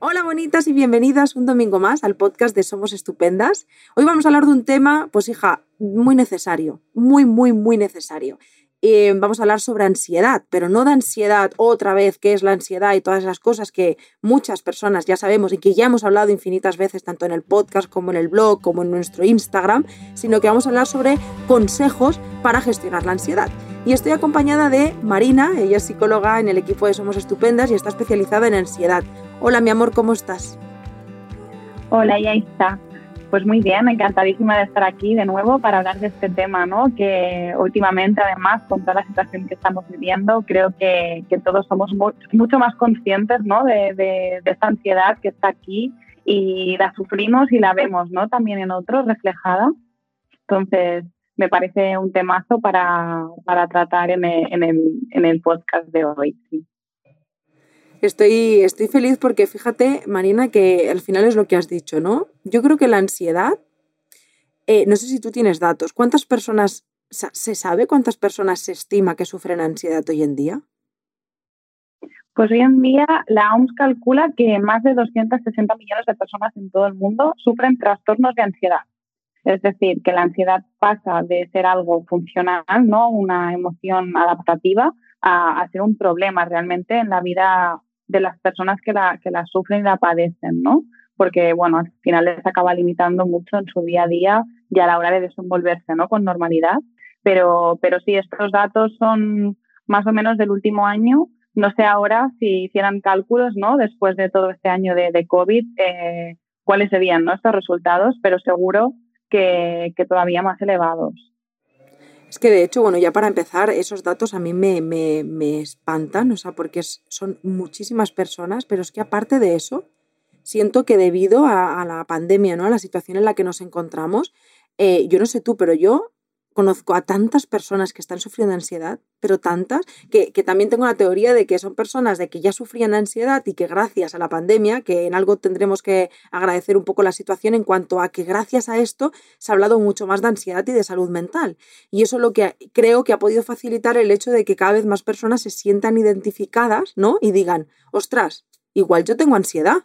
Hola bonitas y bienvenidas un domingo más al podcast de Somos Estupendas. Hoy vamos a hablar de un tema, pues hija, muy necesario, muy, muy, muy necesario. Eh, vamos a hablar sobre ansiedad, pero no de ansiedad otra vez, qué es la ansiedad y todas esas cosas que muchas personas ya sabemos y que ya hemos hablado infinitas veces, tanto en el podcast como en el blog, como en nuestro Instagram, sino que vamos a hablar sobre consejos para gestionar la ansiedad. Y estoy acompañada de Marina, ella es psicóloga en el equipo de Somos Estupendas y está especializada en ansiedad. Hola, mi amor, ¿cómo estás? Hola, ya está. Pues muy bien, encantadísima de estar aquí de nuevo para hablar de este tema, ¿no? Que últimamente, además, con toda la situación que estamos viviendo, creo que, todos somos mucho más conscientes, ¿no? De, de, esta ansiedad que está aquí y la sufrimos y la vemos, ¿no? También en otros reflejada. Entonces, me parece un temazo para, para tratar en el, en, el, en el podcast de hoy. Sí. Estoy, estoy feliz porque fíjate, Marina, que al final es lo que has dicho, ¿no? Yo creo que la ansiedad, eh, no sé si tú tienes datos, ¿cuántas personas, se sabe cuántas personas se estima que sufren ansiedad hoy en día? Pues hoy en día la OMS calcula que más de 260 millones de personas en todo el mundo sufren trastornos de ansiedad. Es decir, que la ansiedad pasa de ser algo funcional, ¿no? Una emoción adaptativa, a, a ser un problema realmente en la vida de las personas que la, que la sufren y la padecen, ¿no? Porque, bueno, al final les acaba limitando mucho en su día a día y a la hora de desenvolverse, ¿no? Con normalidad. Pero, pero sí, estos datos son más o menos del último año. No sé ahora si hicieran cálculos, ¿no? Después de todo este año de, de COVID, eh, cuáles serían, ¿no? Estos resultados, pero seguro que, que todavía más elevados. Es que de hecho, bueno, ya para empezar, esos datos a mí me, me, espantan, o sea, porque son muchísimas personas, pero es que aparte de eso, siento que debido a, la pandemia, ¿no? A la situación en la que nos encontramos, eh, yo no sé tú, pero yo conozco a tantas personas que están sufriendo ansiedad, pero tantas, que, también tengo la teoría de que son personas de que ya sufrían ansiedad y que gracias a la pandemia, que en algo tendremos que agradecer un poco la situación en cuanto a que gracias a esto se ha hablado mucho más de ansiedad y de salud mental. Y eso es lo que creo que ha podido facilitar el hecho de que cada vez más personas se sientan identificadas, ¿no? Y digan, ostras, igual yo tengo ansiedad.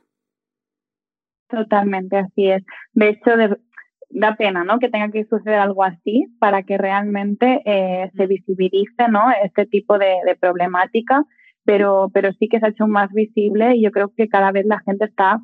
Totalmente, así es. De hecho, de, da pena, ¿no? Que tenga que suceder algo así para que realmente eh, se visibilice, ¿no? Este tipo de, problemática, pero, pero sí que se ha hecho más visible y yo creo que cada vez la gente está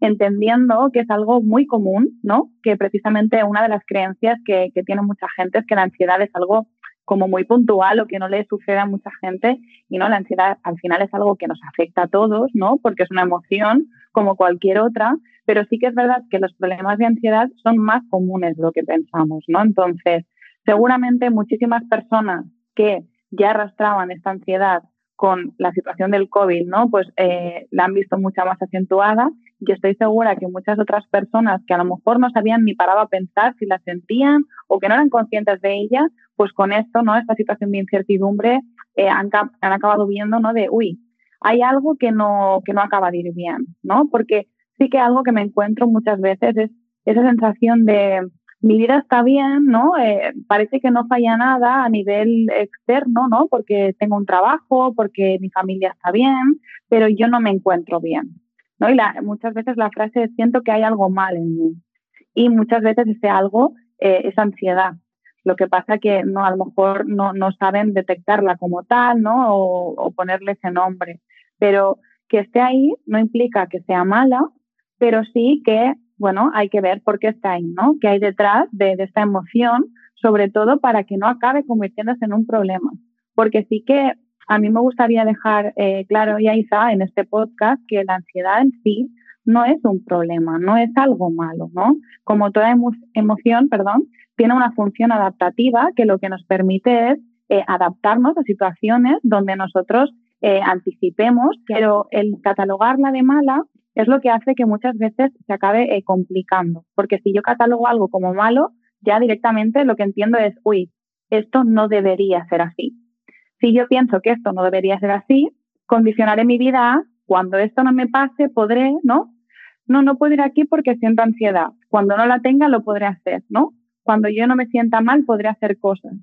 entendiendo que es algo muy común, ¿no? Que precisamente una de las creencias que, que tiene mucha gente es que la ansiedad es algo como muy puntual o que no le sucede a mucha gente y no, la ansiedad al final es algo que nos afecta a todos, ¿no? Porque es una emoción como cualquier otra, pero sí que es verdad que los problemas de ansiedad son más comunes de lo que pensamos, ¿no? Entonces, seguramente muchísimas personas que ya arrastraban esta ansiedad con la situación del COVID, ¿no? Pues eh, la han visto mucha más acentuada y estoy segura que muchas otras personas que a lo mejor no sabían ni paraba a pensar si la sentían o que no eran conscientes de ella, pues con esto, ¿no? Esta situación de incertidumbre eh, han, han, acabado viendo, ¿no? De, uy, hay algo que no, que no acaba de ir bien, ¿no? Porque sí que algo que me encuentro muchas veces es esa sensación de mi vida está bien, ¿no? Eh, parece que no falla nada a nivel externo, ¿no? Porque tengo un trabajo, porque mi familia está bien, pero yo no me encuentro bien, ¿no? Y la, muchas veces la frase es siento que hay algo mal en mí. Y muchas veces ese algo eh, es ansiedad. Lo que pasa que no, a lo mejor no, no saben detectarla como tal, ¿no? O, ponerle ese nombre pero que esté ahí no implica que sea mala, pero sí que, bueno, hay que ver por qué está ahí, ¿no? ¿Qué hay detrás de, esta emoción? Sobre todo para que no acabe convirtiéndose en un problema. Porque sí que a mí me gustaría dejar eh, claro, ya Isa, en este podcast, que la ansiedad en sí no es un problema, no es algo malo, ¿no? Como toda emoción, perdón, tiene una función adaptativa que lo que nos permite es eh, adaptarnos a situaciones donde nosotros eh, anticipemos, pero el catalogarla de mala es lo que hace que muchas veces se acabe eh, complicando, porque si yo catalogo algo como malo, ya directamente lo que entiendo es, uy, esto no debería ser así. Si yo pienso que esto no debería ser así, condicionaré mi vida cuando esto no me pase, podré, ¿no? No, no puedo ir aquí porque siento ansiedad. Cuando no la tenga, lo podré hacer, ¿no? Cuando yo no me sienta mal, podré hacer cosas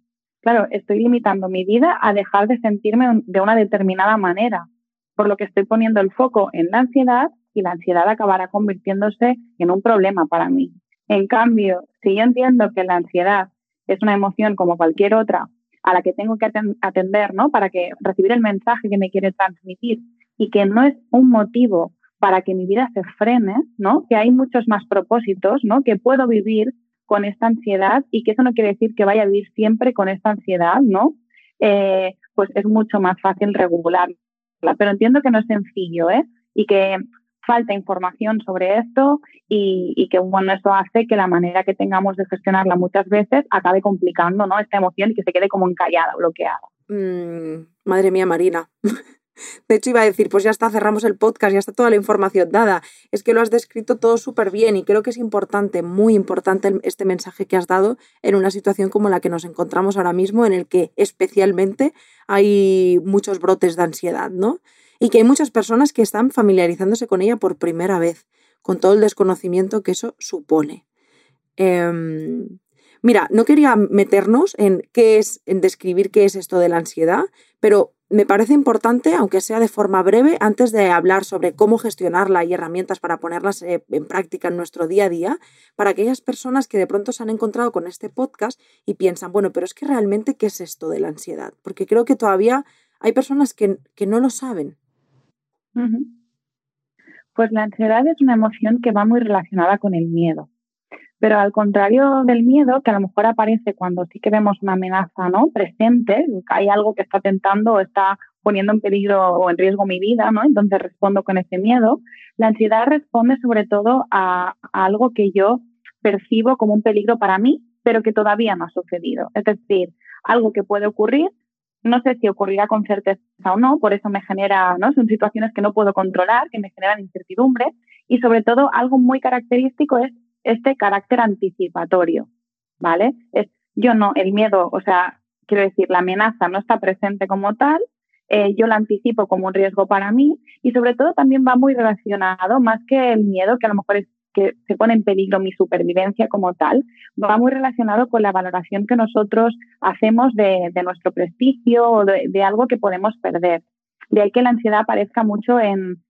claro, estoy limitando mi vida a dejar de sentirme de una determinada manera. por lo que estoy poniendo el foco en la ansiedad y la ansiedad acabará convirtiéndose en un problema para mí. En cambio, si yo entiendo que la ansiedad es una emoción como cualquier otra a la que tengo que atender, ¿no? Para que recibir el mensaje que me quiere transmitir y que no es un motivo para que mi vida se frene, ¿no? Que hay muchos más propósitos, ¿no? Que puedo vivir con esta ansiedad y que eso no quiere decir que vaya a vivir siempre con esta ansiedad, ¿no? Eh, pues es mucho más fácil regularla. Pero entiendo que no es sencillo, ¿eh? Y que falta información sobre esto y, que bueno, eso hace que la manera que tengamos de gestionarla muchas veces acabe complicando ¿no? esta emoción y que se quede como encallada, bloqueada. Mm, madre mía, Marina. De hecho, iba a decir, pues ya está, cerramos el podcast, ya está toda la información dada. Es que lo has descrito todo súper bien y creo que es importante, muy importante este mensaje que has dado en una situación como la que nos encontramos ahora mismo, en el que especialmente hay muchos brotes de ansiedad, ¿no? Y que hay muchas personas que están familiarizándose con ella por primera vez, con todo el desconocimiento que eso supone. Em, mira, no quería meternos en qué es, en describir qué es esto de la ansiedad, pero me parece importante, aunque sea de forma breve, antes de hablar sobre cómo gestionarla y herramientas para ponerlas eh, en práctica en nuestro día a día, para aquellas personas que de pronto se han encontrado con este podcast y piensan, bueno, pero es que realmente, ¿qué es esto de la ansiedad? Porque creo que todavía hay personas que, que no lo saben. Pues la ansiedad es una emoción que va muy relacionada con el miedo. Pero al contrario del miedo, que a lo mejor aparece cuando sí que vemos una amenaza ¿no? presente, hay algo que está tentando o está poniendo en peligro o en riesgo mi vida, ¿no? entonces respondo con ese miedo, la ansiedad responde sobre todo a, a algo que yo percibo como un peligro para mí, pero que todavía no ha sucedido. Es decir, algo que puede ocurrir, no sé si ocurrirá con certeza o no, por eso me genera, ¿no? Son situaciones que no puedo controlar, que me generan incertidumbre y sobre todo algo muy característico es este carácter anticipatorio, ¿vale? Es yo no, el miedo, o sea, quiero decir, la amenaza no está presente como tal, eh, yo la anticipo como un riesgo para mí y sobre todo también va muy relacionado, más que el miedo, que a lo mejor es que se pone en peligro mi supervivencia como tal, va muy relacionado con la valoración que nosotros hacemos de, nuestro prestigio o de, algo que podemos perder. De ahí que la ansiedad aparezca mucho en,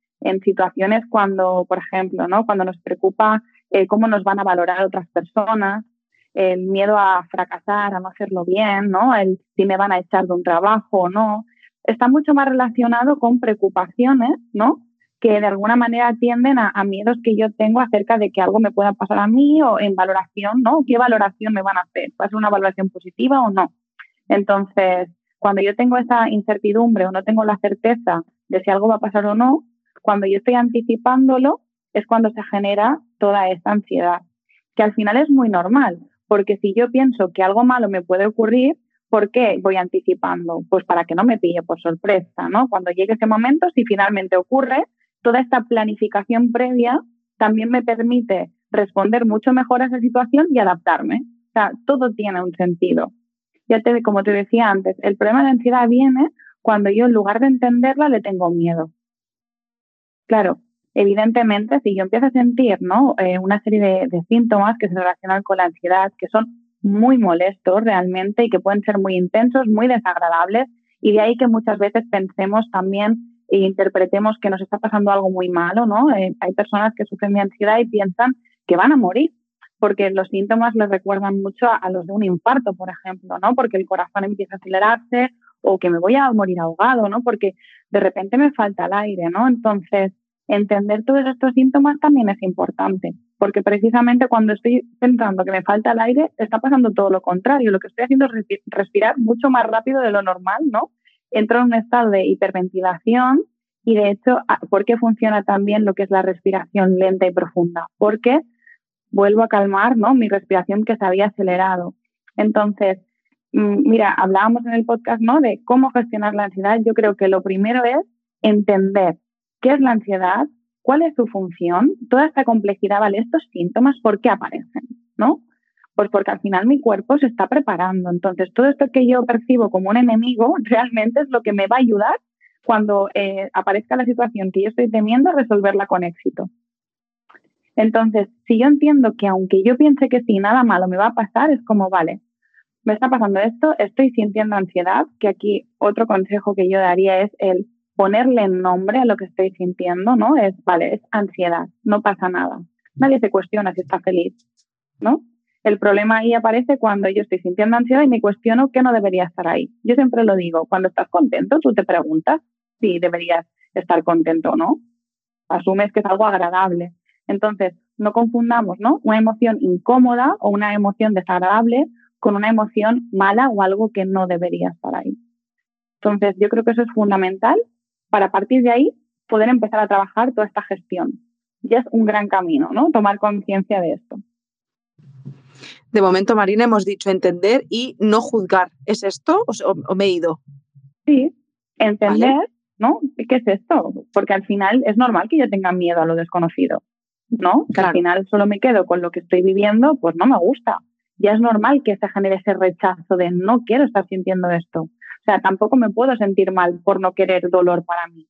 situaciones cuando, por ejemplo, ¿no? cuando nos preocupa eh, cómo nos van a valorar otras personas, el miedo a fracasar, a no hacerlo bien, ¿no? el si me van a echar de un trabajo o no, está mucho más relacionado con preocupaciones, ¿no? Que de alguna manera atienden a, miedos que yo tengo acerca de que algo me pueda pasar a mí o en valoración, ¿no? ¿Qué valoración me van a hacer? ¿Va a ser una valoración positiva o no? Entonces, cuando yo tengo esa incertidumbre o no tengo la certeza de si algo va a pasar o no, cuando yo estoy anticipándolo, es cuando se genera toda esta ansiedad, que al final es muy normal, porque si yo pienso que algo malo me puede ocurrir, ¿por qué voy anticipando? Pues para que no me pille por sorpresa, ¿no? Cuando llegue ese momento, si finalmente ocurre, toda esta planificación previa también me permite responder mucho mejor a esa situación y adaptarme. O sea, todo tiene un sentido. Ya te, como te decía antes, el problema de ansiedad viene cuando yo en lugar de entenderla le tengo miedo. Claro, evidentemente, si yo empiezo a sentir ¿no? Eh, una serie de síntomas que se relacionan con la ansiedad, que son muy molestos realmente y que pueden ser muy intensos, muy desagradables, y de ahí que muchas veces pensemos también e interpretemos que nos está pasando algo muy malo, ¿no? Eh, hay personas que sufren de ansiedad y piensan que van a morir, porque los síntomas les recuerdan mucho a, los de un infarto, por ejemplo, ¿no? Porque el corazón empieza a acelerarse o que me voy a morir ahogado, ¿no? Porque de repente me falta el aire, ¿no? Entonces, entender todos estos síntomas también es importante, porque precisamente cuando estoy pensando que me falta el aire, está pasando todo lo contrario. Lo que estoy haciendo es respirar mucho más rápido de lo normal, ¿no? Entro en un estado de hiperventilación y de hecho, ah, ¿por qué funciona también lo que es la respiración lenta y profunda? Porque vuelvo a calmar ¿no? mi respiración que se había acelerado. Entonces, mm, mira, hablábamos en el podcast ¿no? de cómo gestionar la ansiedad. Yo creo que lo primero es entender qué es la ansiedad, cuál es su función, toda esta complejidad, ¿vale? Estos síntomas, ¿por qué aparecen? ¿No? Pues porque al final mi cuerpo se está preparando. Entonces, todo esto que yo percibo como un enemigo realmente es lo que me va a ayudar cuando eh, aparezca la situación que yo estoy temiendo, resolverla con éxito. Entonces, si yo entiendo que aunque yo piense que sí, nada malo me va a pasar, es como, vale, me está pasando esto, estoy sintiendo ansiedad, que aquí otro consejo que yo daría es el ponerle nombre a lo que estoy sintiendo, ¿no? Es, vale, es ansiedad, no pasa nada. Nadie se cuestiona si está feliz, ¿no? El problema ahí aparece cuando yo estoy sintiendo ansiedad y me cuestiono que no debería estar ahí. Yo siempre lo digo, cuando estás contento, tú te preguntas si deberías estar contento o no. Asumes que es algo agradable. Entonces, no confundamos, ¿no? Una emoción incómoda o una emoción desagradable con una emoción mala o algo que no debería estar ahí. Entonces, yo creo que eso es fundamental para partir de ahí poder empezar a trabajar toda esta gestión. Ya es un gran camino, ¿no? Tomar conciencia de esto. De momento, Marina, hemos dicho entender y no juzgar. ¿Es esto o, me he ido? Sí, entender, ¿no? ¿Qué es esto? Porque al final es normal que yo tenga miedo a lo desconocido, ¿no? Que al final solo me quedo con lo que estoy viviendo, pues no me gusta. Ya es normal que se genere ese rechazo de no quiero estar sintiendo esto. O sea, tampoco me puedo sentir mal por no querer dolor para mí.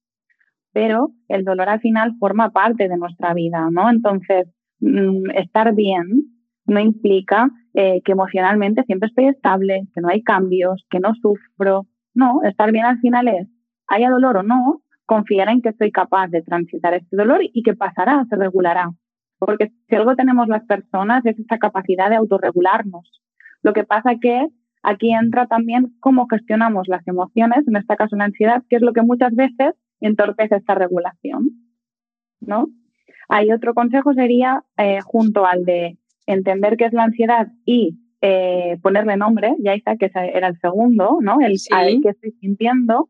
Pero el dolor al final forma parte de nuestra vida, ¿no? Entonces, mm, estar bien no implica eh, que emocionalmente siempre estoy estable, que no hay cambios, que no sufro. No, estar bien al final es, haya dolor o no, confiar en que soy capaz de transitar este dolor y que pasará, se regulará. Porque si algo tenemos las personas es esa capacidad de autorregularnos. Lo que pasa que aquí entra también cómo gestionamos las emociones, en este caso la ansiedad, que es lo que muchas veces entorpece esta regulación. ¿no? Hay otro consejo sería, eh, junto al de entender qué es la ansiedad y eh, ponerle nombre, ya está, que era el segundo, ¿no? El que estoy sintiendo,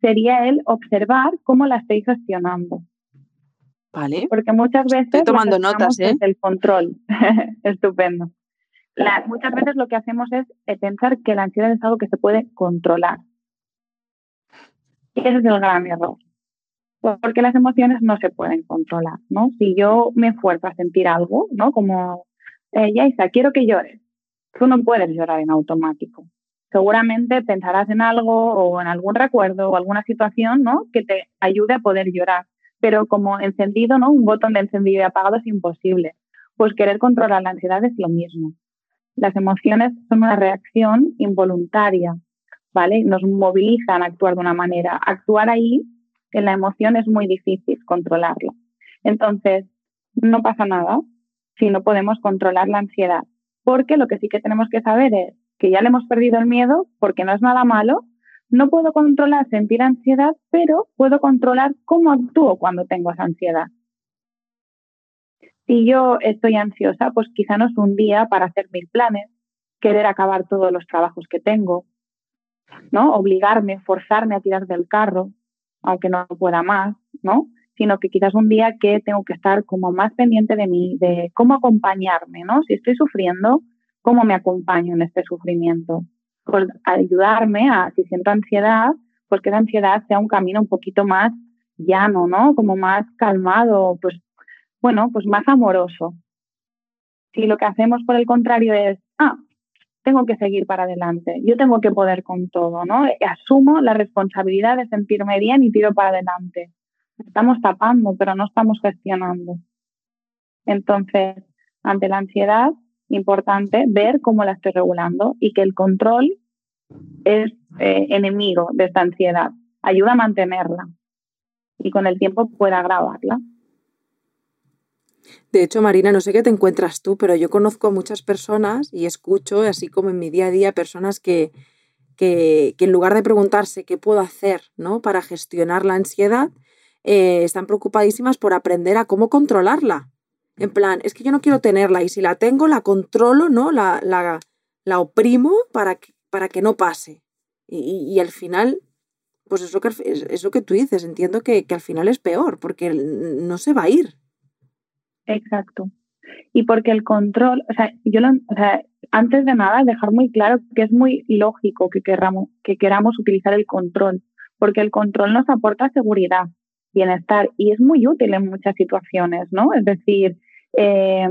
sería el observar cómo la estoy gestionando. Vale. Porque muchas veces. Estoy tomando notas, ¿eh? El control. Estupendo. muchas veces lo que hacemos es eh, pensar que la ansiedad es algo que se puede controlar. Y ese es el gran error. Porque las emociones no se pueden controlar, ¿no? Si yo me esfuerzo a sentir algo, ¿no? Como eh, Yaisa, quiero que llores. Tú no puedes llorar en automático. Seguramente pensarás en algo o en algún recuerdo o alguna situación, ¿no? Que te ayude a poder llorar. Pero como encendido, ¿no? Un botón de encendido y apagado es imposible. Pues querer controlar la ansiedad es lo mismo. Las emociones son una reacción involuntaria, ¿vale? Nos movilizan a actuar de una manera. Actuar ahí, en la emoción, es muy difícil controlarlo. Entonces, no pasa nada si no podemos controlar la ansiedad. Porque lo que sí que tenemos que saber es que ya le hemos perdido el miedo, porque no es nada malo. No puedo controlar sentir ansiedad, pero puedo controlar cómo actúo cuando tengo esa ansiedad. Si yo estoy ansiosa, pues quizá no es un día para hacer mil planes, querer acabar todos los trabajos que tengo, ¿no? Obligarme, forzarme a tirar del carro, aunque no pueda más, ¿no? Sino que quizás un día que tengo que estar como más pendiente de mí, de cómo acompañarme, ¿no? Si estoy sufriendo, ¿cómo me acompaño en este sufrimiento? Pues ayudarme a, si siento ansiedad, pues que la ansiedad sea un camino un poquito más llano, ¿no? Como más calmado, pues, bueno, pues más amoroso. Si lo que hacemos por el contrario es, ah, tengo que seguir para adelante, yo tengo que poder con todo, ¿no? Asumo la responsabilidad de sentirme bien y tiro para adelante Estamos tapando, pero no estamos gestionando. Entonces, ante la ansiedad, importante ver cómo la estoy regulando y que el control es eh, enemigo de esta ansiedad. Ayuda a mantenerla y con el tiempo puede agravarla. De hecho, Marina, no sé qué te encuentras tú, pero yo conozco a muchas personas y escucho, así como en mi día a día, personas que, que, que en lugar de preguntarse qué puedo hacer ¿no? para gestionar la ansiedad, eh, están preocupadísimas por aprender a cómo controlarla. En plan, es que yo no quiero tenerla y si la tengo, la controlo, ¿no? La, la, la oprimo para que, para que no pase. Y, y, al final, pues es lo, que, es lo que tú dices, entiendo que, que al final es peor, porque no se va a ir. Exacto. Y porque el control, o sea, yo o sea, antes de nada, dejar muy claro que es muy lógico que queramos, que queramos utilizar el control, porque el control nos aporta seguridad bienestar y es muy útil en muchas situaciones, ¿no? Es decir, eh,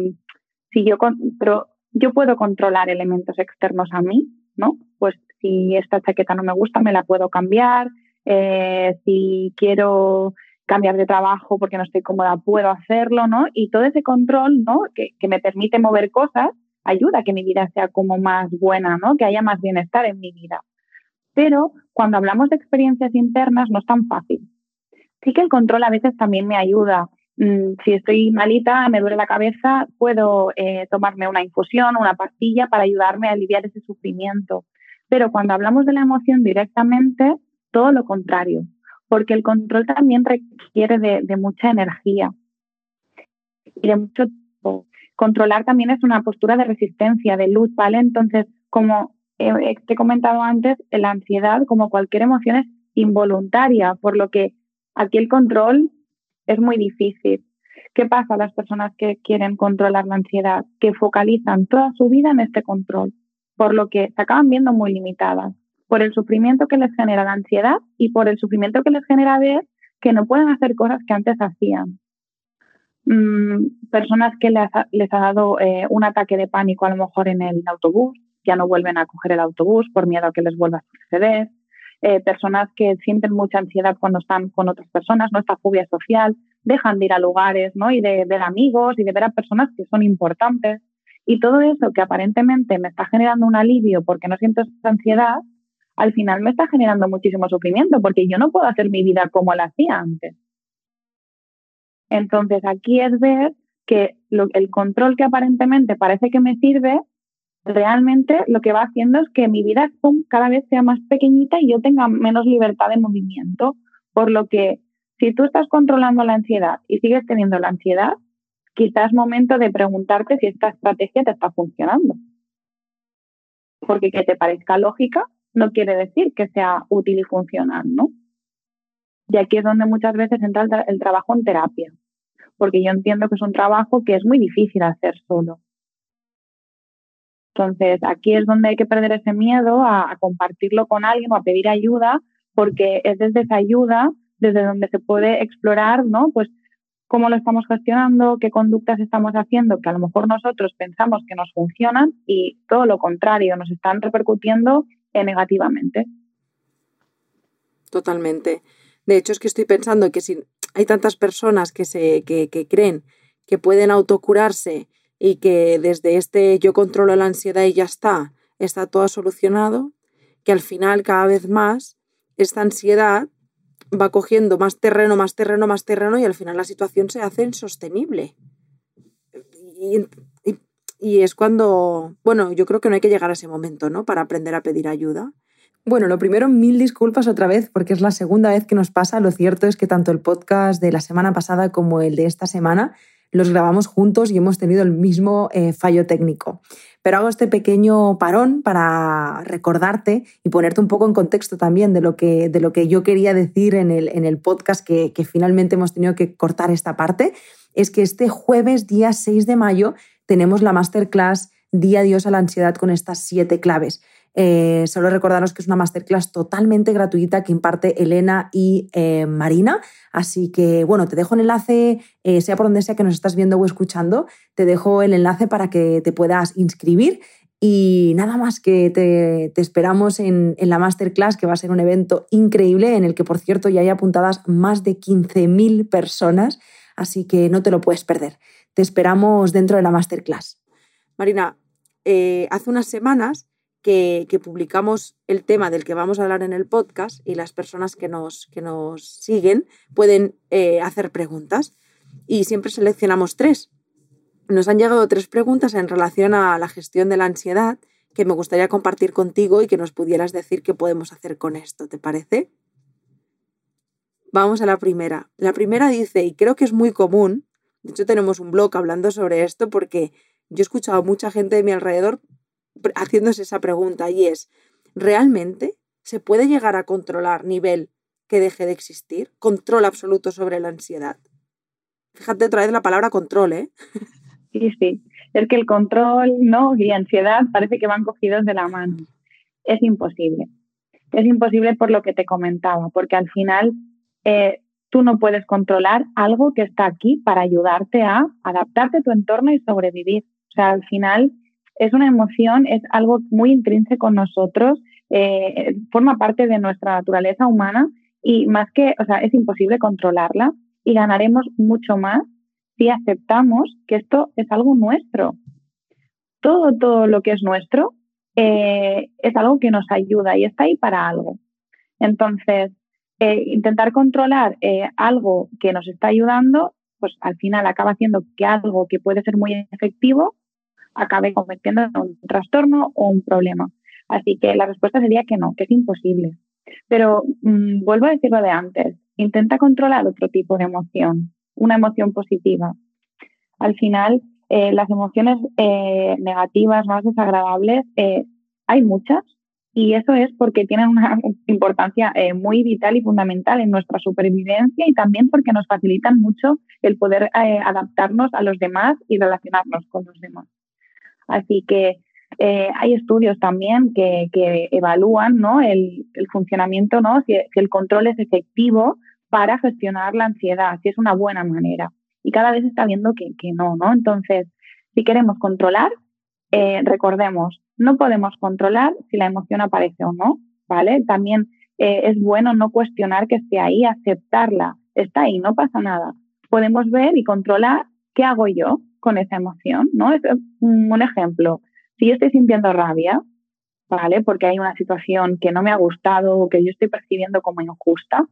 si yo, pero yo puedo controlar elementos externos a mí, ¿no? Pues si esta chaqueta no me gusta, me la puedo cambiar. Eh, si quiero cambiar de trabajo porque no estoy cómoda, puedo hacerlo, ¿no? Y todo ese control, ¿no? Que, que me permite mover cosas, ayuda a que mi vida sea como más buena, ¿no? Que haya más bienestar en mi vida. Pero cuando hablamos de experiencias internas no es tan fácil Sí que el control a veces también me ayuda. Mm, si estoy malita, me duele la cabeza, puedo eh, tomarme una infusión, una pastilla para ayudarme a aliviar ese sufrimiento. Pero cuando hablamos de la emoción directamente, todo lo contrario, porque el control también requiere de, mucha energía y de mucho tiempo. Controlar también es una postura de resistencia, de luz, ¿vale? Entonces, como te he comentado antes, la ansiedad, como cualquier emoción, es involuntaria, por lo que aquí el control es muy difícil. ¿Qué pasa a las personas que quieren controlar la ansiedad? Que focalizan toda su vida en este control, por lo que se acaban viendo muy limitadas por el sufrimiento que les genera la ansiedad y por el sufrimiento que les genera ver que no pueden hacer cosas que antes hacían. Mm, personas que les ha, les ha dado eh, un ataque de pánico a lo mejor en el autobús, ya no vuelven a coger el autobús por miedo a que les vuelva a suceder. Eh, personas que sienten mucha ansiedad cuando están con otras personas, ¿no? Esta fobia social, dejan de ir a lugares, ¿no? Y de ver amigos y de ver a personas que son importantes. Y todo eso que aparentemente me está generando un alivio porque no siento esa ansiedad, al final me está generando muchísimo sufrimiento porque yo no puedo hacer mi vida como la hacía antes. Entonces aquí es ver que el control que aparentemente parece que me sirve, realmente lo que va haciendo es que mi vida cada vez sea más pequeñita y yo tenga menos libertad de movimiento. Por lo que si tú estás controlando la ansiedad y sigues teniendo la ansiedad, quizás es momento de preguntarte si esta estrategia te está funcionando. Porque que te parezca lógica no quiere decir que sea útil y funcional, ¿no? Y aquí es donde muchas veces entra el, trabajo en terapia, porque yo entiendo que es un trabajo que es muy difícil hacer solo. Entonces, aquí es donde hay que perder ese miedo a, compartirlo con alguien o a pedir ayuda, porque es desde esa ayuda desde donde se puede explorar, ¿no? Pues cómo lo estamos gestionando, qué conductas estamos haciendo que a lo mejor nosotros pensamos que nos funcionan y todo lo contrario, nos están repercutiendo negativamente. Totalmente. De hecho, es que estoy pensando que si hay tantas personas que, se, que, creen que pueden autocurarse y que desde este yo controlo la ansiedad y ya está, está todo solucionado, que al final cada vez más esta ansiedad va cogiendo más terreno, más terreno, más terreno y al final la situación se hace insostenible. Y, y es cuando, bueno, yo creo que no hay que llegar a ese momento, ¿no? Para aprender a pedir ayuda. Bueno, lo primero, mil disculpas otra vez, porque es la segunda vez que nos pasa. Lo cierto es que tanto el podcast de la semana pasada como el de esta semana los grabamos juntos y hemos tenido el mismo eh, fallo técnico. Pero hago este pequeño parón para recordarte y ponerte un poco en contexto también de lo que, de lo que yo quería decir en el, en el podcast que, que finalmente hemos tenido que cortar esta parte. Es que este jueves, día 6 de mayo, tenemos la masterclass Día Dios a la ansiedad con estas siete claves. Eh, solo recordaros que es una masterclass totalmente gratuita que imparte Elena y eh, Marina. Así que, bueno, te dejo el enlace, eh, sea por donde sea que nos estás viendo o escuchando, te dejo el enlace para que te puedas inscribir. Y nada más que te, esperamos en, en, la masterclass, que va a ser un evento increíble, en el que, por cierto, ya hay apuntadas más de 15.000 personas, así que no te lo puedes perder. Te esperamos dentro de la masterclass. Marina, hace unas semanas que, publicamos el tema del que vamos a hablar en el podcast y las personas que nos, que nos siguen pueden eh, hacer preguntas y siempre seleccionamos tres. Nos han llegado tres preguntas en relación a la gestión de la ansiedad que me gustaría compartir contigo y que nos pudieras decir qué podemos hacer con esto, ¿te parece? Vamos a la primera. La primera dice, y creo que es muy común, de hecho, tenemos un blog hablando sobre esto porque yo he escuchado a mucha gente de mi alrededor haciéndose esa pregunta y es, ¿realmente se puede llegar a controlar nivel que deje de existir? Control absoluto sobre la ansiedad. Fíjate otra vez la palabra control, ¿eh? Sí, sí. Es que el control no y ansiedad parece que van cogidos de la mano. Es imposible. Es imposible por lo que te comentaba, porque al final eh, tú no puedes controlar algo que está aquí para ayudarte a adaptarte a tu entorno y sobrevivir. O sea, al final es una emoción, es algo muy intrínseco en nosotros, eh, forma parte de nuestra naturaleza humana y más que, o sea, es imposible controlarla y ganaremos mucho más si aceptamos que esto es algo nuestro. Todo, todo lo que es nuestro eh, es algo que nos ayuda y está ahí para algo. Entonces, eh, intentar controlar algo que nos está ayudando, pues al final acaba haciendo que algo que puede ser muy efectivo acabe convirtiendo en un trastorno o un problema. Así que la respuesta sería que no, que es imposible. Pero mm, vuelvo a decir lo de antes, intenta controlar otro tipo de emoción, una emoción positiva. Al final, eh, las emociones eh, negativas, más desagradables, eh, hay muchas y eso es porque tienen una importancia muy vital y fundamental en nuestra supervivencia y también porque nos facilitan mucho el poder adaptarnos a los demás y relacionarnos con los demás. Así que hay estudios también que, evalúan ¿no? el, funcionamiento, ¿no? Si, el control es efectivo para gestionar la ansiedad, si es una buena manera y cada vez está viendo que, no, ¿no? Entonces, si queremos controlar, eh, recordemos, no podemos controlar si la emoción aparece o no, ¿vale? También eh, es bueno no cuestionar que esté ahí, aceptarla, está ahí, no pasa nada. Podemos ver y controlar qué hago yo con esa emoción, ¿no? Es un ejemplo. Si yo estoy sintiendo rabia, ¿vale? Porque hay una situación que no me ha gustado o que yo estoy percibiendo como injusta,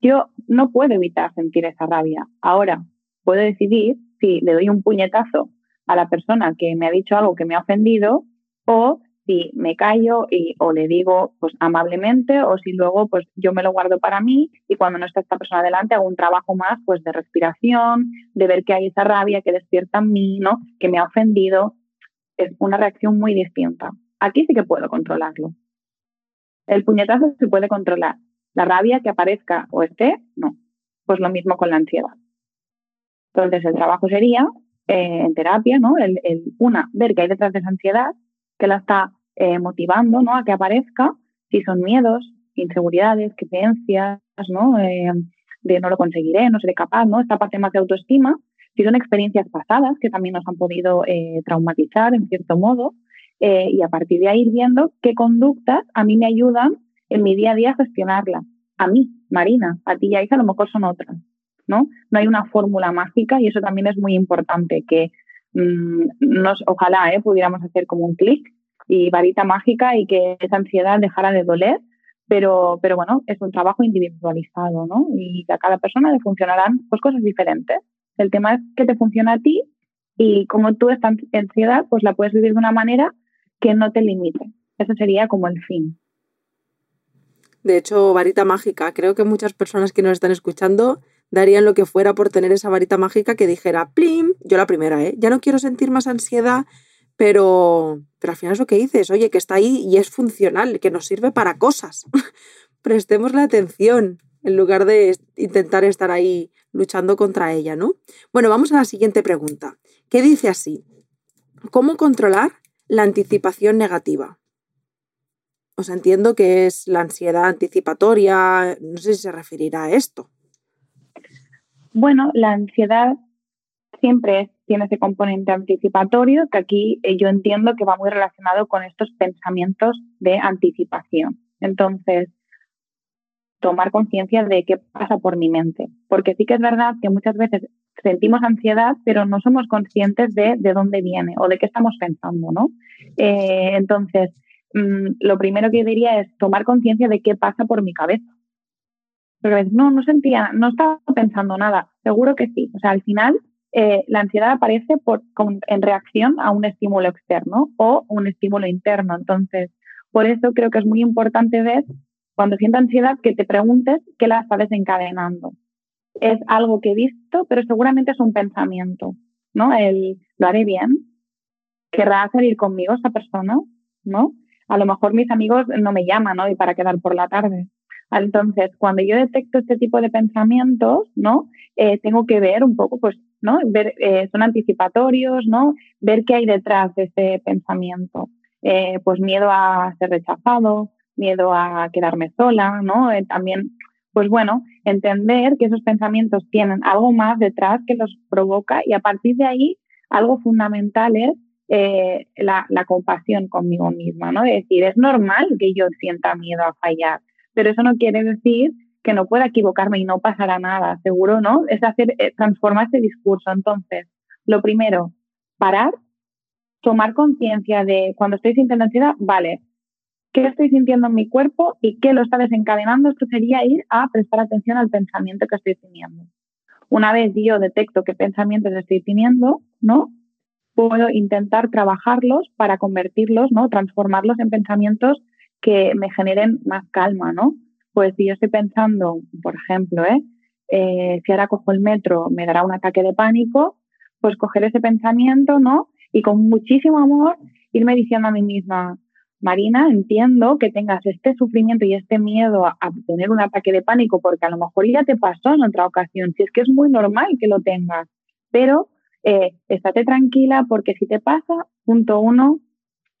yo no puedo evitar sentir esa rabia. Ahora, puedo decidir si le doy un puñetazo a la persona que me ha dicho algo que me ha ofendido o si me callo y, o le digo pues amablemente o si luego pues yo me lo guardo para mí y cuando no está esta persona delante hago un trabajo más pues de respiración, de ver que hay esa rabia que despierta en mí, ¿no? Que me ha ofendido. Es una reacción muy distinta. Aquí sí que puedo controlarlo. El puñetazo se puede controlar. La rabia que aparezca o esté, no. Pues lo mismo con la ansiedad. Entonces, el trabajo sería, eh, en terapia, ¿no? El, una, ver qué hay detrás de esa ansiedad, que la está eh, motivando, ¿no? A que aparezca, si son miedos, inseguridades, creencias, ¿no? Eh, de no lo conseguiré, no seré capaz, ¿no? Esta parte más de autoestima, si son experiencias pasadas que también nos han podido traumatizar en cierto modo, y a partir de ahí ir viendo qué conductas a mí me ayudan en mi día a día a gestionarla. A mí, Marina, a ti y a Isa a lo mejor son otras. ¿no? No hay una fórmula mágica y eso también es muy importante, que mm, nos, ojalá ¿eh? pudiéramos hacer como un clic y varita mágica y que esa ansiedad dejara de doler, pero, pero bueno, es un trabajo individualizado, ¿no? Y a cada persona le funcionarán pues, cosas diferentes. El tema es que te funciona a ti y como tú esta ansiedad, pues la puedes vivir de una manera que no te limite. Ese sería como el fin. De hecho, varita mágica, creo que muchas personas que nos están escuchando darían lo que fuera por tener esa varita mágica que dijera, plim, yo la primera, ¿eh? Ya no quiero sentir más ansiedad, pero, pero al final es lo que dices, oye, que está ahí y es funcional, que nos sirve para cosas. Prestemos la atención en lugar de intentar estar ahí luchando contra ella, ¿no? Bueno, vamos a la siguiente pregunta. ¿Qué dice así? ¿Cómo controlar la anticipación negativa? Os entiendo que es la ansiedad anticipatoria, no sé si se referirá a esto. Bueno, la ansiedad siempre tiene ese componente anticipatorio que aquí eh, yo entiendo que va muy relacionado con estos pensamientos de anticipación. Entonces, tomar conciencia de qué pasa por mi mente. Porque sí que es verdad que muchas veces sentimos ansiedad, pero no somos conscientes de, de dónde viene o de qué estamos pensando, ¿no? Eh, entonces, mm, lo primero que diría es tomar conciencia de qué pasa por mi cabeza. Porque no, no sentía, no estaba pensando nada. Seguro que sí. O sea, al final eh, la ansiedad aparece en reacción a un estímulo externo o un estímulo interno. Entonces, por eso creo que es muy importante ver cuando sienta ansiedad que te preguntes qué la está desencadenando. Es algo que he visto, pero seguramente es un pensamiento, ¿no? El lo haré bien, querrá salir conmigo esa persona, ¿no? A lo mejor mis amigos no me llaman hoy para quedar por la tarde. Entonces, cuando yo detecto este tipo de pensamientos, ¿no? Eh, tengo que ver un poco, pues, ¿no? Ver, eh, son anticipatorios, ¿no? Ver qué hay detrás de ese pensamiento. Eh, pues miedo a ser rechazado, miedo a quedarme sola, ¿no? también, pues bueno, entender que esos pensamientos tienen algo más detrás que los provoca y a partir de ahí, algo fundamental es la, la compasión conmigo misma, ¿no? Es decir, es normal que yo sienta miedo a fallar pero eso no quiere decir que no pueda equivocarme y no pasará nada, seguro, ¿no? Es hacer, eh, transformar ese discurso. Entonces, lo primero, parar, tomar conciencia de cuando estoy sintiendo ansiedad, vale, qué estoy sintiendo en mi cuerpo y qué lo está desencadenando. Esto sería ir a prestar atención al pensamiento que estoy teniendo. Una vez yo detecto qué pensamientos estoy teniendo, ¿no? Puedo intentar trabajarlos para convertirlos, ¿no? Transformarlos en pensamientos que me generen más calma, ¿no? Pues si yo estoy pensando, por ejemplo, ¿eh? Eh, si ahora cojo el metro me dará un ataque de pánico, pues coger ese pensamiento, ¿no? Y con muchísimo amor irme diciendo a mí misma, Marina, entiendo que tengas este sufrimiento y este miedo a, tener un ataque de pánico, porque a lo mejor ya te pasó en otra ocasión, si es que es muy normal que lo tengas, pero eh, estate tranquila porque si te pasa, punto uno,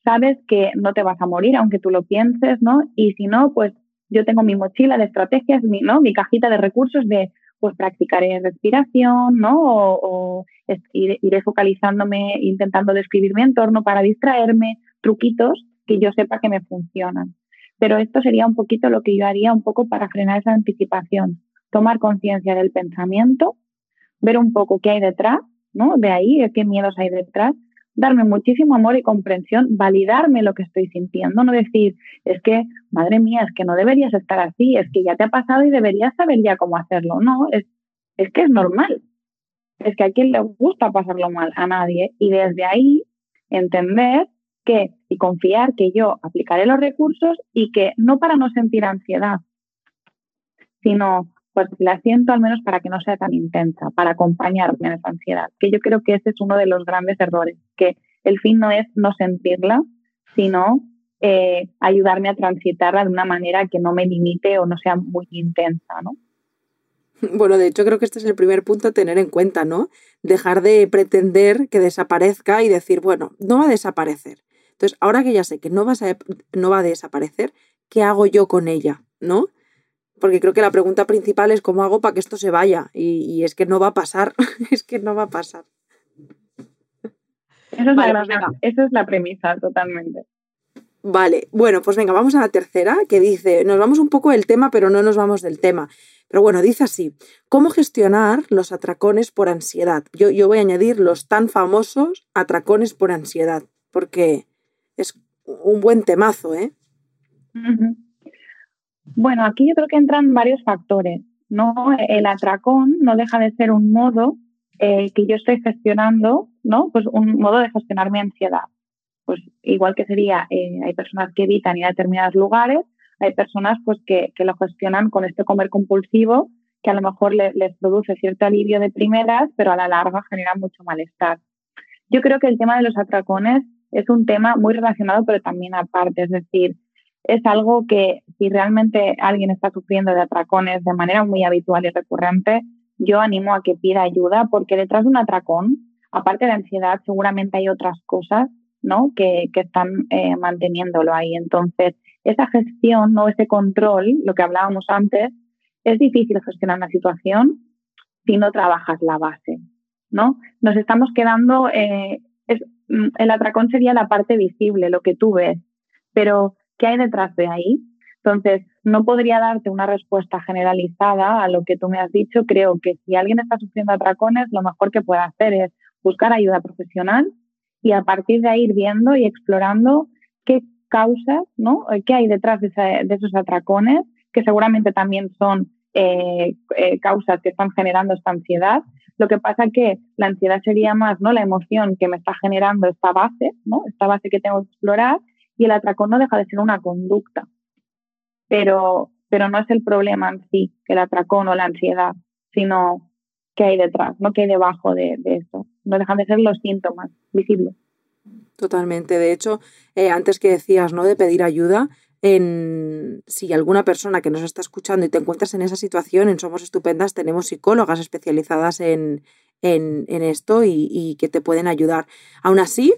sabes que no te vas a morir, aunque tú lo pienses, ¿no? Y si no, pues yo tengo mi mochila de estrategias, mi, ¿no? mi cajita de recursos de, pues practicaré respiración, ¿no? O, iré focalizándome, intentando describir mi entorno para distraerme, truquitos que yo sepa que me funcionan. Pero esto sería un poquito lo que yo haría un poco para frenar esa anticipación, tomar conciencia del pensamiento, ver un poco qué hay detrás, ¿no? De ahí, qué miedos hay detrás, darme muchísimo amor y comprensión, validarme lo que estoy sintiendo, no decir, es que, madre mía, es que no deberías estar así, es que ya te ha pasado y deberías saber ya cómo hacerlo. No, es, es que es normal. Es que a quien le gusta pasarlo mal, a nadie. Y desde ahí entender que y confiar que yo aplicaré los recursos y que no para no sentir ansiedad, sino pues la siento al menos para que no sea tan intensa, para acompañarme en esa ansiedad, que yo creo que ese es uno de los grandes errores, que el fin no es no sentirla, sino eh, ayudarme a transitarla de una manera que no me limite o no sea muy intensa, ¿no? Bueno, de hecho creo que este es el primer punto a tener en cuenta, ¿no? Dejar de pretender que desaparezca y decir, bueno, no va a desaparecer. Entonces, ahora que ya sé que no, no va a desaparecer, ¿qué hago yo con ella? ¿No? Porque creo que la pregunta principal es cómo hago para que esto se vaya. Y, es que no va a pasar, es que no va a pasar. Esa es, la, pues esa es la premisa, totalmente. Vale, bueno, pues venga, vamos a la tercera, que dice, nos vamos un poco del tema, pero no nos vamos del tema. Pero bueno, dice así, ¿cómo gestionar los atracones por ansiedad? Yo, yo voy a añadir los tan famosos atracones por ansiedad, porque es un buen temazo, ¿eh? Bueno, aquí yo creo que entran varios factores, ¿no? El atracón no deja de ser un modo eh, que yo estoy gestionando, ¿no? Pues un modo de gestionar mi ansiedad. Pues igual que sería, eh, hay personas que evitan ir a determinados lugares, hay personas pues que, lo gestionan con este comer compulsivo que a lo mejor les produce cierto alivio de primeras, pero a la larga genera mucho malestar. Yo creo que el tema de los atracones es un tema muy relacionado, pero también aparte, es decir, es algo que si realmente alguien está sufriendo de atracones de manera muy habitual y recurrente, yo animo a que pida ayuda porque detrás de un atracón, aparte de ansiedad, seguramente hay otras cosas ¿no? que, que están eh, manteniéndolo ahí. Entonces, esa gestión, ¿no? ese control, lo que hablábamos antes, es difícil gestionar una situación si no trabajas la base. ¿no? Nos estamos quedando, eh, mm, el atracón sería la parte visible, lo que tú ves, pero ¿qué hay detrás de ahí? Entonces, no podría darte una respuesta generalizada a lo que tú me has dicho. Creo que si alguien está sufriendo atracones, lo mejor que puede hacer es buscar ayuda profesional y a partir de ahí ir viendo y explorando qué causas, ¿no? Eh, ¿Qué hay detrás de, esos atracones? Que seguramente también son eh, eh, causas que están generando esta ansiedad. Lo que pasa que la ansiedad sería más, ¿no? La emoción que me está generando esta base, ¿no? Esta base que tengo que explorar y el atracón no deja de ser una conducta. Pero, pero no es el problema en sí, el atracón o la ansiedad, sino qué hay detrás, ¿no? ¿Qué hay debajo de, eso? No dejan de ser los síntomas visibles. Totalmente. De hecho, eh, antes que decías, ¿no? De pedir ayuda, en, si alguna persona que nos está escuchando y te encuentras en esa situación, en Somos Estupendas tenemos psicólogas especializadas en, en, esto y, y, que te pueden ayudar. Aún así,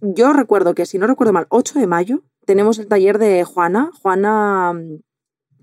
yo recuerdo que, si no recuerdo mal, 8 de mayo tenemos el taller de Juana. Juana mm,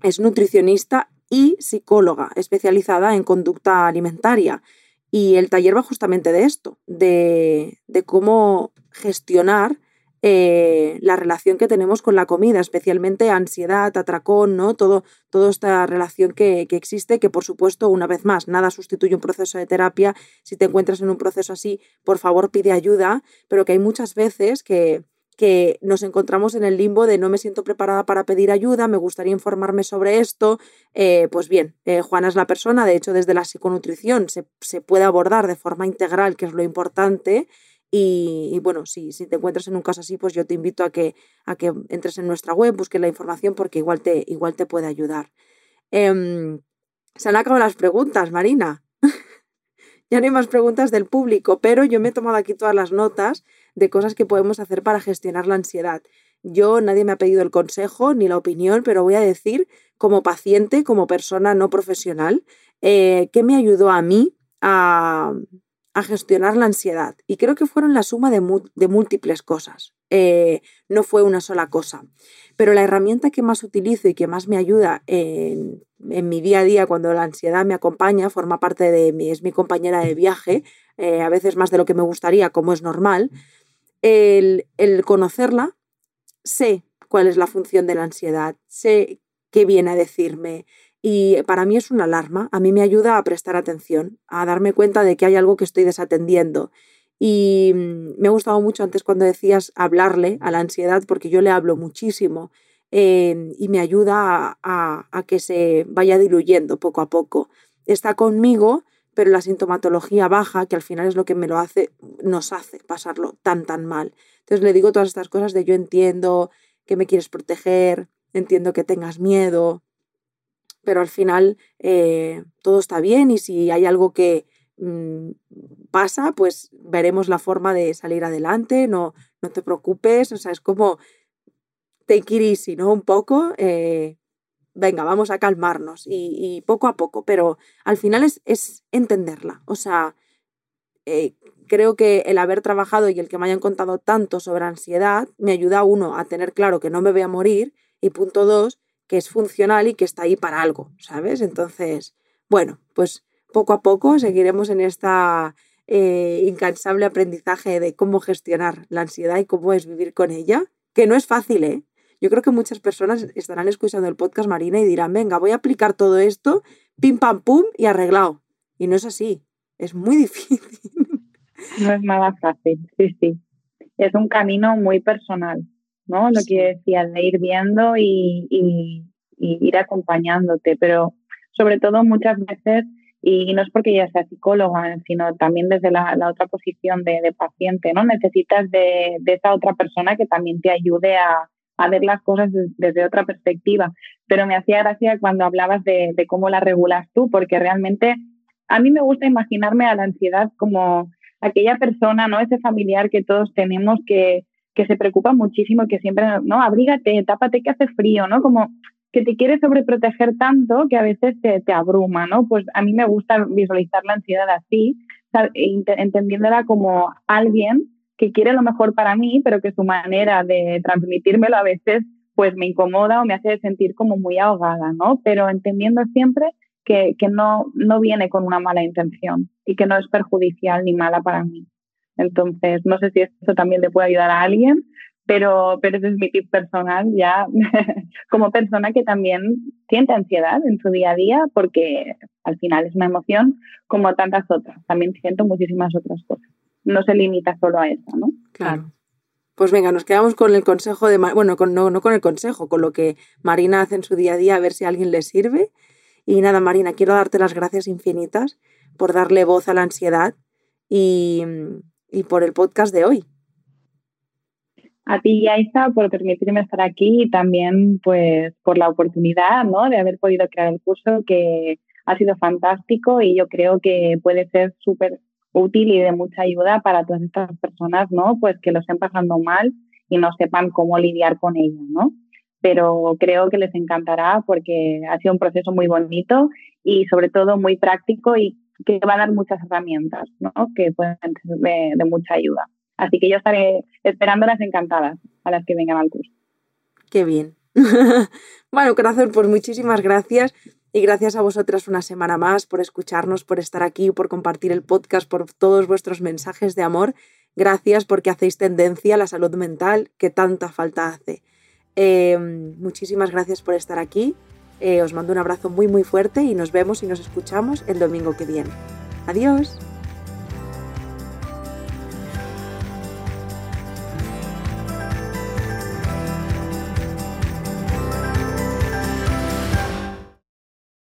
es nutricionista y psicóloga especializada en conducta alimentaria. Y el taller va justamente de esto, de, cómo gestionar eh, la relación que tenemos con la comida, especialmente ansiedad, atracón, ¿no? Todo, toda esta relación que, que, existe, que por supuesto, una vez más, nada sustituye un proceso de terapia. Si te encuentras en un proceso así, por favor pide ayuda, pero que hay muchas veces que, que nos encontramos en el limbo de no me siento preparada para pedir ayuda, me gustaría informarme sobre esto. Eh, pues bien, eh, Juana es la persona, de hecho desde la psiconutrición se, se, puede abordar de forma integral, que es lo importante. Y, bueno, si, si, te encuentras en un caso así, pues yo te invito a que, a que entres en nuestra web, busques la información porque igual te, igual te puede ayudar. Em, se han acabado las preguntas, Marina. ya no hay más preguntas del público, pero yo me he tomado aquí todas las notas de cosas que podemos hacer para gestionar la ansiedad. Yo, nadie me ha pedido el consejo ni la opinión, pero voy a decir, como paciente, como persona no profesional, eh, que me ayudó a mí a, gestionar la ansiedad. Y creo que fueron la suma de, múltiples cosas. Eh, no fue una sola cosa. Pero la herramienta que más utilizo y que más me ayuda en, mi día a día cuando la ansiedad me acompaña, forma parte de mí, es mi compañera de viaje, eh, a veces más de lo que me gustaría, como es normal, el, conocerla, sé cuál es la función de la ansiedad, sé qué viene a decirme, y para mí es una alarma, a mí me ayuda a prestar atención, a darme cuenta de que hay algo que estoy desatendiendo. Y mm, me ha gustado mucho antes cuando decías hablarle a la ansiedad, porque yo le hablo muchísimo eh, y me ayuda a, a, que se vaya diluyendo poco a poco. Está conmigo, pero la sintomatología baja, que al final es lo que me lo hace, nos hace pasarlo tan, tan mal. Entonces le digo todas estas cosas de yo entiendo que me quieres proteger, entiendo que tengas miedo, pero al final eh, todo está bien y si hay algo que mm, pasa, pues veremos la forma de salir adelante, no, no te preocupes, o sea, es como take it easy, ¿no? Un poco, eh, venga, vamos a calmarnos y, poco a poco, pero al final es, es entenderla. O sea, eh, creo que el haber trabajado y el que me hayan contado tanto sobre ansiedad me ayuda, uno, a tener claro que no me voy a morir y punto dos, que es funcional y que está ahí para algo, ¿sabes? Entonces, bueno, pues poco a poco seguiremos en esta eh, incansable aprendizaje de cómo gestionar la ansiedad y cómo es vivir con ella, que no es fácil, ¿eh? Yo creo que muchas personas estarán escuchando el podcast Marina y dirán, venga, voy a aplicar todo esto, pim pam pum y arreglado. Y no es así, es muy difícil. No es nada fácil, sí, sí. Es un camino muy personal, ¿no? Lo que decías, de ir viendo y, ir acompañándote, pero sobre todo muchas veces, y no es porque ya sea psicóloga, sino también desde la, otra posición de, paciente, ¿no? Necesitas de, de esa otra persona que también te ayude a, a ver las cosas desde otra perspectiva. Pero me hacía gracia cuando hablabas de, cómo la regulas tú, porque realmente a mí me gusta imaginarme a la ansiedad como aquella persona, ¿no? Ese familiar que todos tenemos que, que se preocupa muchísimo, que siempre, ¿no? Abrígate, tápate que hace frío, ¿no? Como que te quiere sobreproteger tanto que a veces te, te abruma, ¿no? Pues a mí me gusta visualizar la ansiedad así, entendiéndola como alguien que quiere lo mejor para mí, pero que su manera de transmitírmelo a veces pues me incomoda o me hace sentir como muy ahogada, ¿no? Pero entendiendo siempre que, que no, no viene con una mala intención y que no es perjudicial ni mala para mí. Entonces, no sé si eso también le puede ayudar a alguien, pero, pero ese es mi tip personal ya como persona que también siente ansiedad en su día a día porque al final es una emoción como tantas otras. También siento muchísimas otras cosas no se limita solo a eso, ¿no? Claro. Pues venga, nos quedamos con el consejo de, bueno, con, no, no con el consejo, con lo que Marina hace en su día a día, a ver si a alguien le sirve. Y nada, Marina, quiero darte las gracias infinitas por darle voz a la ansiedad y, y por el podcast de hoy. A ti, Yaisa, por permitirme estar aquí y también pues por la oportunidad ¿no? de haber podido crear el curso que ha sido fantástico y yo creo que puede ser súper útil y de mucha ayuda para todas estas personas, ¿no? Pues que lo estén pasando mal y no sepan cómo lidiar con ello, ¿no? Pero creo que les encantará porque ha sido un proceso muy bonito y sobre todo muy práctico y que va a dar muchas herramientas, ¿no? Que pueden ser de, mucha ayuda. Así que yo estaré esperándolas encantadas a las que vengan al curso. Qué bien. bueno, corazón, pues muchísimas gracias. Y gracias a vosotras una semana más por escucharnos, por estar aquí, por compartir el podcast, por todos vuestros mensajes de amor. Gracias porque hacéis tendencia a la salud mental que tanta falta hace. Eh, muchísimas gracias por estar aquí. Eh, os mando un abrazo muy muy fuerte y nos vemos y nos escuchamos el domingo que viene. Adiós.